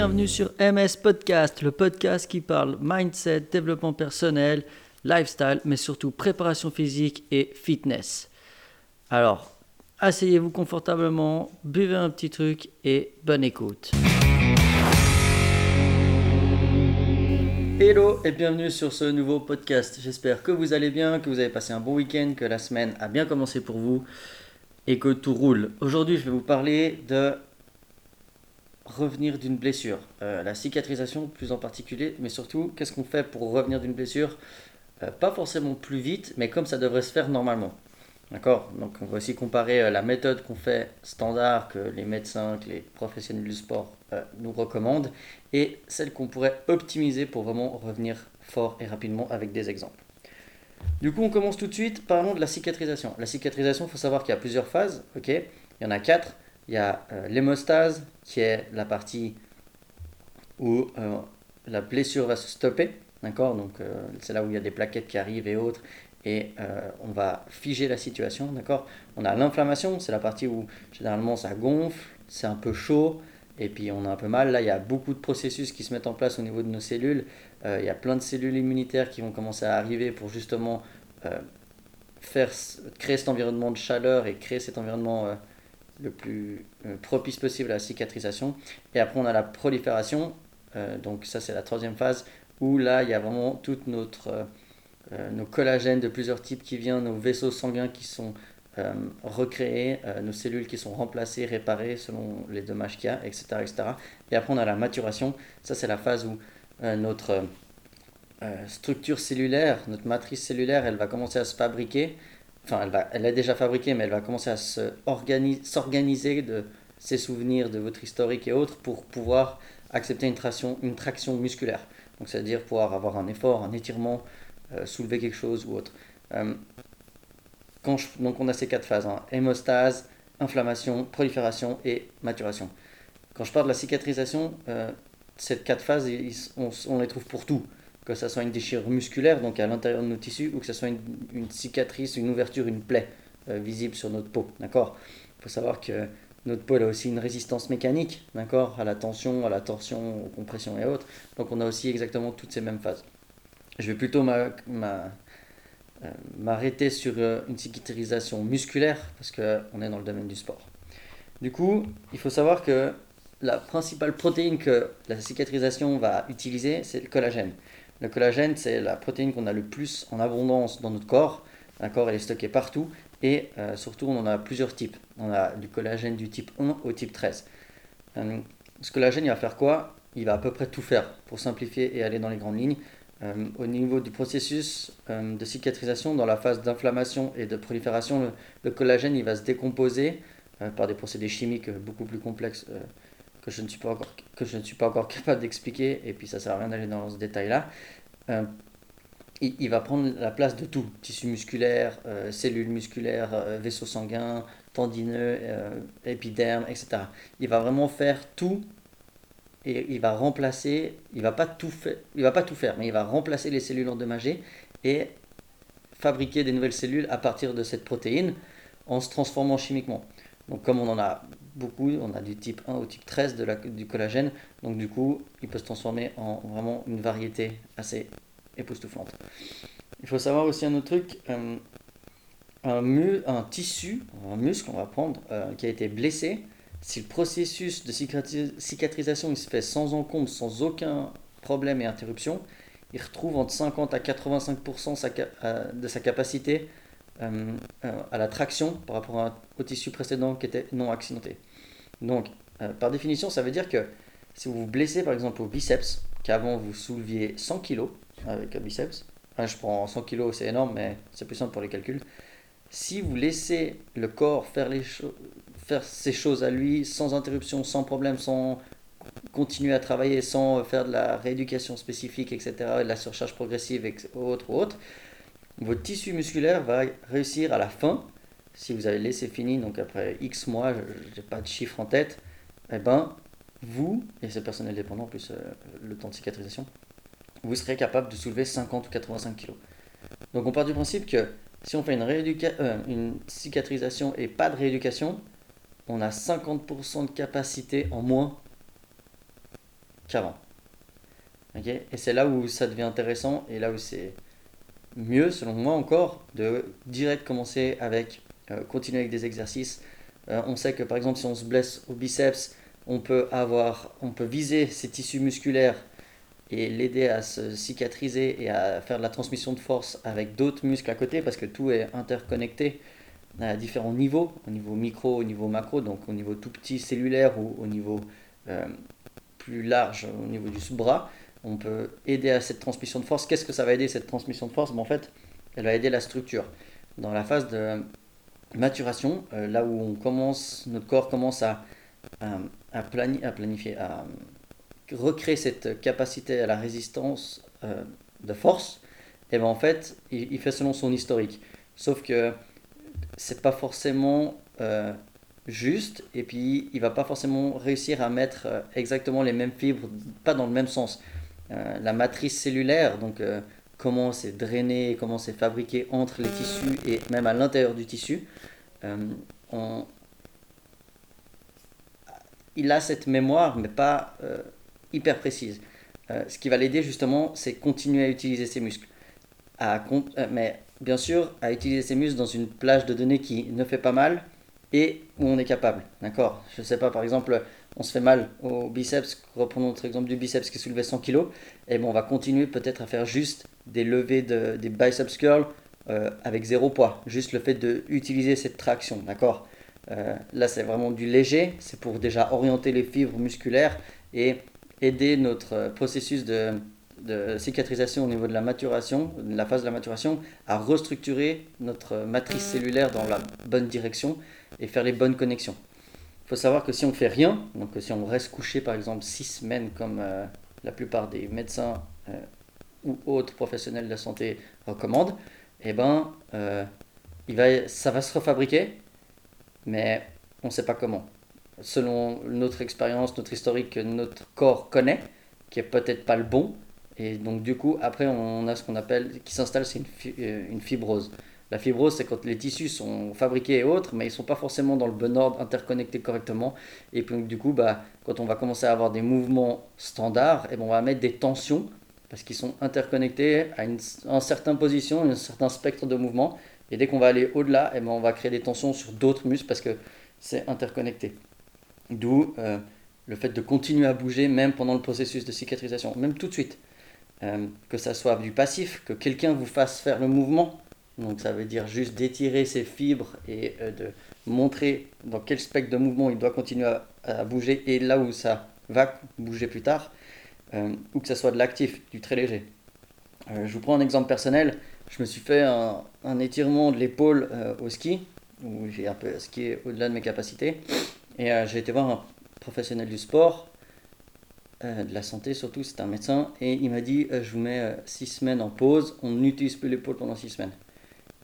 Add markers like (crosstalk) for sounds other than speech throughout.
bienvenue sur MS Podcast, le podcast qui parle mindset, développement personnel, lifestyle, mais surtout préparation physique et fitness. Alors, asseyez-vous confortablement, buvez un petit truc et bonne écoute. Hello et bienvenue sur ce nouveau podcast. J'espère que vous allez bien, que vous avez passé un bon week-end, que la semaine a bien commencé pour vous et que tout roule. Aujourd'hui, je vais vous parler de revenir d'une blessure, euh, la cicatrisation plus en particulier, mais surtout qu'est-ce qu'on fait pour revenir d'une blessure, euh, pas forcément plus vite, mais comme ça devrait se faire normalement. D'accord? Donc on va aussi comparer euh, la méthode qu'on fait standard, que les médecins, que les professionnels du sport nous recommandent, et celle qu'on pourrait optimiser pour vraiment revenir fort et rapidement avec des exemples. Du coup, on commence tout de suite, parlons de la cicatrisation. La cicatrisation, il faut savoir qu'il y a plusieurs phases, ok? Il y en a quatre. Il y a euh, l'hémostase, qui est la partie où euh, la blessure va se stopper. D'accord? Donc, euh, c'est là où il y a des plaquettes qui arrivent et autres. Et on va figer la situation. D'accord? On a l'inflammation, c'est la partie où généralement ça gonfle, c'est un peu chaud. Et puis on a un peu mal. Là, il y a beaucoup de processus qui se mettent en place au niveau de nos cellules. il y a plein de cellules immunitaires qui vont commencer à arriver pour justement faire, créer cet environnement de chaleur et créer cet environnement le plus euh, propice possible à la cicatrisation. Et après, on a la prolifération. Euh, donc ça, c'est la troisième phase où là, il y a vraiment tout notre, euh, nos collagènes de plusieurs types qui viennent, nos vaisseaux sanguins qui sont recréés, nos cellules qui sont remplacées, réparées selon les dommages qu'il y a, etc., etc. Et après, on a la maturation. Ça, c'est la phase où notre structure cellulaire, notre matrice cellulaire, elle va commencer à se fabriquer enfin elle, va, elle est déjà fabriquée, mais elle va commencer à s'organiser de ses souvenirs, de votre historique et autres pour pouvoir accepter une traction, une traction musculaire. Donc c'est-à-dire pouvoir avoir un effort, un étirement, euh, soulever quelque chose ou autre. Euh, quand donc on a ces quatre phases, hein. hémostase, inflammation, prolifération et maturation. Quand je parle de la cicatrisation, euh, ces quatre phases, on les trouve pour tout que ce soit une déchirure musculaire, donc à l'intérieur de nos tissus, ou que ce soit une, cicatrice, une ouverture, une plaie euh, visible sur notre peau. D'accord? Il faut savoir que notre peau a aussi une résistance mécanique, d'accord? À la tension, à la torsion, aux compressions et autres. Donc on a aussi exactement toutes ces mêmes phases. Je vais plutôt euh, m'arrêter sur euh, une cicatrisation musculaire, parce qu'on est dans le domaine du sport. Du coup, il faut savoir que la principale protéine que la cicatrisation va utiliser, c'est le collagène. Le collagène, c'est la protéine qu'on a le plus en abondance dans notre corps. D'accord Elle est stockée partout. Et euh, surtout, on en a plusieurs types. On a du collagène du type 1 au type 13. Euh, ce collagène, il va faire quoi? Il va à peu près tout faire pour simplifier et aller dans les grandes lignes. Euh, au niveau du processus de cicatrisation, dans la phase d'inflammation et de prolifération, le, le, collagène il va se décomposer par des procédés chimiques beaucoup plus complexes que je ne suis pas encore, que je ne suis pas encore (laughs) capable d'expliquer, et puis ça ne sert à rien d'aller dans ce détail-là, euh, il, va prendre la place de tout, tissu musculaire, euh, cellules musculaires, euh, vaisseaux sanguins, tendineux, épiderme, etc. Il va vraiment faire tout et il va remplacer, il va pas tout il va pas tout faire, mais il va remplacer les cellules endommagées et fabriquer des nouvelles cellules à partir de cette protéine en se transformant chimiquement. Donc comme on en a beaucoup, on a du type 1 au type 13 de la, du collagène, donc du coup, il peut se transformer en vraiment une variété assez époustouflante. Il faut savoir aussi un autre truc, euh, un, un tissu, un muscle, on va prendre, euh, qui a été blessé, si le processus de cicatrisation il se fait sans encombre, sans aucun problème et interruption, il retrouve entre 50 à 85% euh, de sa capacité à la traction par rapport au tissu précédent qui était non accidenté. Donc, euh, par définition, ça veut dire que si vous vous blessez par exemple au biceps, qu'avant vous souleviez 100 kg avec un biceps, je prends 100 kg, c'est énorme, mais c'est plus simple pour les calculs. Si vous laissez le corps faire, les faire ces choses à lui sans interruption, sans problème, sans continuer à travailler, sans faire de la rééducation spécifique, etc., de la surcharge progressive, autre, autre, votre tissu musculaire va réussir à la fin, si vous avez laissé fini, donc après X mois, je n'ai pas de chiffre en tête, eh ben, vous, et c'est personnel dépendant, en plus euh, le temps de cicatrisation, vous serez capable de soulever 50 ou 85 kg. Donc on part du principe que si on fait une, euh, une cicatrisation et pas de rééducation, on a 50% de capacité en moins qu'avant. et c'est là où ça devient intéressant et là où c'est mieux, selon moi encore, de direct commencer avec, continuer avec des exercices. Euh, on sait que par exemple, si on se blesse au biceps, on peut, avoir, on peut viser ses tissus musculaires et l'aider à se cicatriser et à faire de la transmission de force avec d'autres muscles à côté parce que tout est interconnecté à différents niveaux, au niveau micro, au niveau macro, donc au niveau tout petit cellulaire ou au niveau euh, plus large, au niveau du sous-bras. On peut aider à cette transmission de force. Qu'est-ce que ça va aider cette transmission de force? Ben, En fait, elle va aider la structure. Dans la phase de maturation, euh, là où on commence, notre corps commence à, à, planifier, à recréer cette capacité à la résistance euh, de force, et ben en fait, il, fait selon son historique. Sauf que c'est pas forcément euh, juste, et puis il va pas forcément réussir à mettre euh, exactement les mêmes fibres, pas dans le même sens. la matrice cellulaire, donc comment c'est drainé, comment c'est fabriqué entre les tissus et même à l'intérieur du tissu, on, il a cette mémoire, mais pas hyper précise. Euh, ce qui va l'aider justement, c'est continuer à utiliser ses muscles. À, euh, mais bien sûr, à utiliser ses muscles dans une plage de données qui ne fait pas mal et où on est capable. D'accord? Je ne sais pas, par exemple, on se fait mal au biceps, reprenons notre exemple du biceps qui soulevait 100 kg, et bon, on va continuer peut-être à faire juste des levées de, des biceps curls euh, avec zéro poids. Juste le fait d'utiliser cette traction. D'accord? Là, c'est vraiment du léger, c'est pour déjà orienter les fibres musculaires et aider notre euh, processus de, de, cicatrisation au niveau de la maturation, de la phase de la maturation, à restructurer notre matrice cellulaire dans la bonne direction et faire les bonnes connexions. Faut savoir que si on fait rien, donc si on reste couché par exemple six semaines comme euh, la plupart des médecins euh, ou autres professionnels de la santé recommandent, eh ben, va, ça va se refabriquer, mais on ne sait pas comment selon notre expérience, notre historique que notre corps connaît, qui est peut-être pas le bon. Et donc du coup, après, on a ce qu'on appelle, qui s'installe, c'est euh, une, fibrose. La fibrose, c'est quand les tissus sont fabriqués et autres, mais ils sont pas forcément dans le bon ordre, interconnectés correctement. Et puis du coup, bah, quand on va commencer à avoir des mouvements standards, et eh ben, on va mettre des tensions, parce qu'ils sont interconnectés à une, certaine position, un certain spectre de mouvement. Et dès qu'on va aller au-delà, eh ben, on va créer des tensions sur d'autres muscles, parce que c'est interconnecté. D'où euh, le fait de continuer à bouger même pendant le processus de cicatrisation, même tout de suite. Euh, que ça soit du passif, que quelqu'un vous fasse faire le mouvement, donc ça veut dire juste d'étirer ses fibres et euh, de montrer dans quel spectre de mouvement il doit continuer à, bouger et là où ça va bouger plus tard, ou que ça soit de l'actif, du très léger. je vous prends un exemple personnel, je me suis fait un, étirement de l'épaule au ski, où j'ai un peu skié au-delà de mes capacités. Et euh, j'ai été voir un professionnel du sport, euh, de la santé surtout, c'est un médecin, et il m'a dit euh, Je vous mets 6 semaines en pause, on n'utilise plus l'épaule pendant 6 semaines.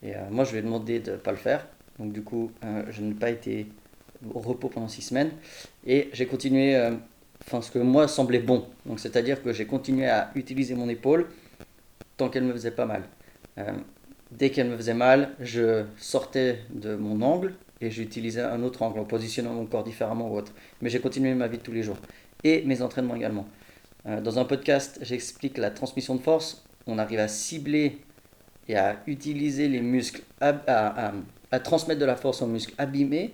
Et moi, je lui ai demandé de ne pas le faire. Donc, du coup, je n'ai pas été au repos pendant 6 semaines. Et j'ai continué, enfin, ce que moi semblait bon. Donc, c'est-à-dire que j'ai continué à utiliser mon épaule tant qu'elle me faisait pas mal. dès qu'elle me faisait mal, je sortais de mon angle et j'utilisais un autre angle en positionnant mon corps différemment ou autre. Mais j'ai continué ma vie de tous les jours et mes entraînements également. Euh, dans un podcast, j'explique la transmission de force. On arrive à cibler et à utiliser les muscles, à, transmettre de la force aux muscles abîmés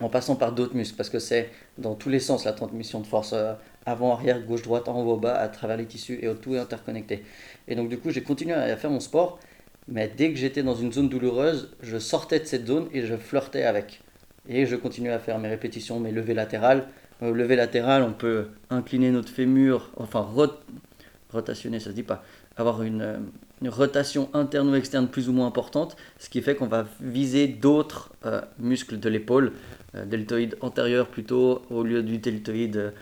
en passant par d'autres muscles parce que c'est dans tous les sens la transmission de force euh, avant, arrière, gauche, droite, en haut, bas, à travers les tissus et tout est interconnecté. Et donc du coup, j'ai continué à faire mon sport mais dès que j'étais dans une zone douloureuse, je sortais de cette zone et je flirtais avec. Et je continuais à faire mes répétitions, mes levées latérales. Au lever latéral, on peut incliner notre fémur, enfin rotationner, ça se dit pas, avoir une, rotation interne ou externe plus ou moins importante, ce qui fait qu'on va viser d'autres euh, muscles de l'épaule, euh, deltoïde antérieur plutôt au lieu du deltoïde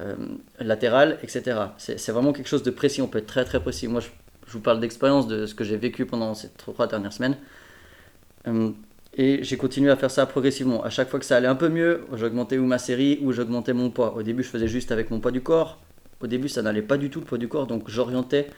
euh, latéral, etc. C'est vraiment quelque chose de précis, on peut être très très précis. Moi, je je vous parle d'expérience de ce que j'ai vécu pendant ces trois dernières semaines. Euh, et j'ai continué à faire ça progressivement. À chaque fois que ça allait un peu mieux, j'augmentais ou ma série ou j'augmentais mon poids. Au début, je faisais juste avec mon poids du corps. Au début, ça n'allait pas du tout le poids du corps, donc j'orientais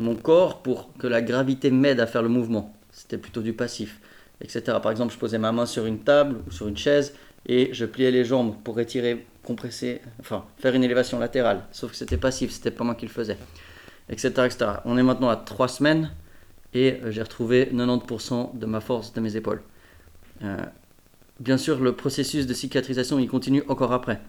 mon corps pour que la gravité m'aide à faire le mouvement. C'était plutôt du passif, etc. Par exemple, je posais ma main sur une table ou sur une chaise et je pliais les jambes pour étirer compresser, enfin faire une élévation latérale. Sauf que c'était passif, c'était pas moi qui le faisais, etc., etc. On est maintenant à 3 semaines et euh, j'ai retrouvé 90% de ma force de mes épaules. Euh, bien sûr, le processus de cicatrisation, il continue encore après.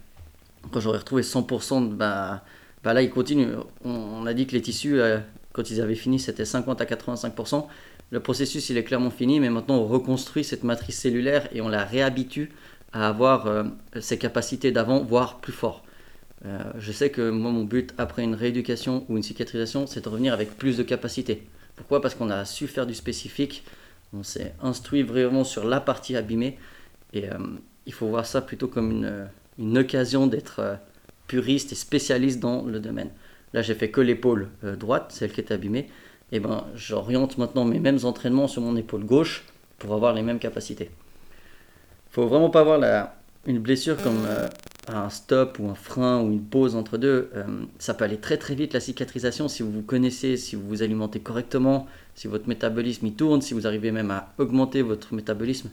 Quand j'aurai retrouvé 100%, bah, bah là, il continue. On, a dit que les tissus, euh, quand ils avaient fini, c'était 50 à 85%. Le processus, il est clairement fini, mais maintenant, on reconstruit cette matrice cellulaire et on la réhabitue à avoir euh, ses capacités d'avant, voire plus fort. Euh, je sais que moi, mon but après une rééducation ou une cicatrisation, c'est de revenir avec plus de capacités. Pourquoi? Parce qu'on a su faire du spécifique, on s'est instruit vraiment sur la partie abîmée, et euh, il faut voir ça plutôt comme une, une occasion d'être puriste et spécialiste dans le domaine. Là, j'ai fait que l'épaule droite, celle qui est abîmée, et ben j'oriente maintenant mes mêmes entraînements sur mon épaule gauche pour avoir les mêmes capacités faut vraiment pas voir la, une blessure comme euh, un stop ou un frein ou une pause entre deux. Euh, ça peut aller très très vite la cicatrisation si vous vous connaissez, si vous vous alimentez correctement, si votre métabolisme y tourne, si vous arrivez même à augmenter votre métabolisme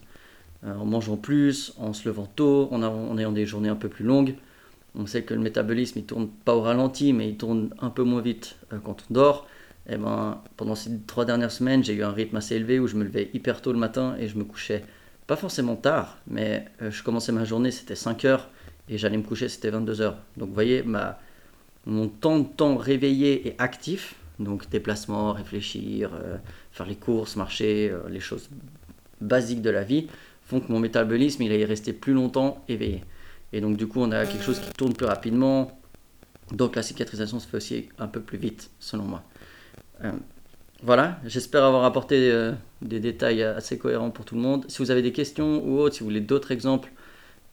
euh, en mangeant plus, en se levant tôt, en, ayant des journées un peu plus longues. On sait que le métabolisme il tourne pas au ralenti, mais il tourne un peu moins vite quand on dort. Et eh ben, pendant ces trois dernières semaines, j'ai eu un rythme assez élevé où je me levais hyper tôt le matin et je me couchais pas forcément tard, mais euh, je commençais ma journée, c'était 5 heures, et j'allais me coucher, c'était 22 heures. Donc vous voyez, ma, mon temps de temps réveillé et actif, donc déplacement, réfléchir, euh, faire les courses, marcher, euh, les choses basiques de la vie, font que mon métabolisme, il est resté plus longtemps éveillé. Et donc du coup, on a quelque chose qui tourne plus rapidement, donc la cicatrisation se fait aussi un peu plus vite, selon moi. Voilà, j'espère avoir apporté euh, des détails assez cohérents pour tout le monde. Si vous avez des questions ou autres, si vous voulez d'autres exemples,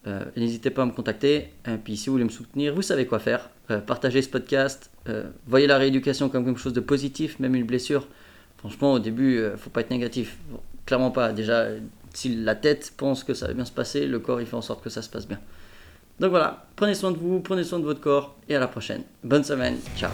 euh, n'hésitez pas à me contacter. Et puis si vous voulez me soutenir, vous savez quoi faire. Euh, partagez ce podcast, voyez la rééducation comme quelque chose de positif, même une blessure. Franchement, au début, ne faut pas être négatif. clairement pas. Déjà, si la tête pense que ça va bien se passer, le corps il fait en sorte que ça se passe bien. Donc voilà, prenez soin de vous, prenez soin de votre corps et à la prochaine. Bonne semaine, ciao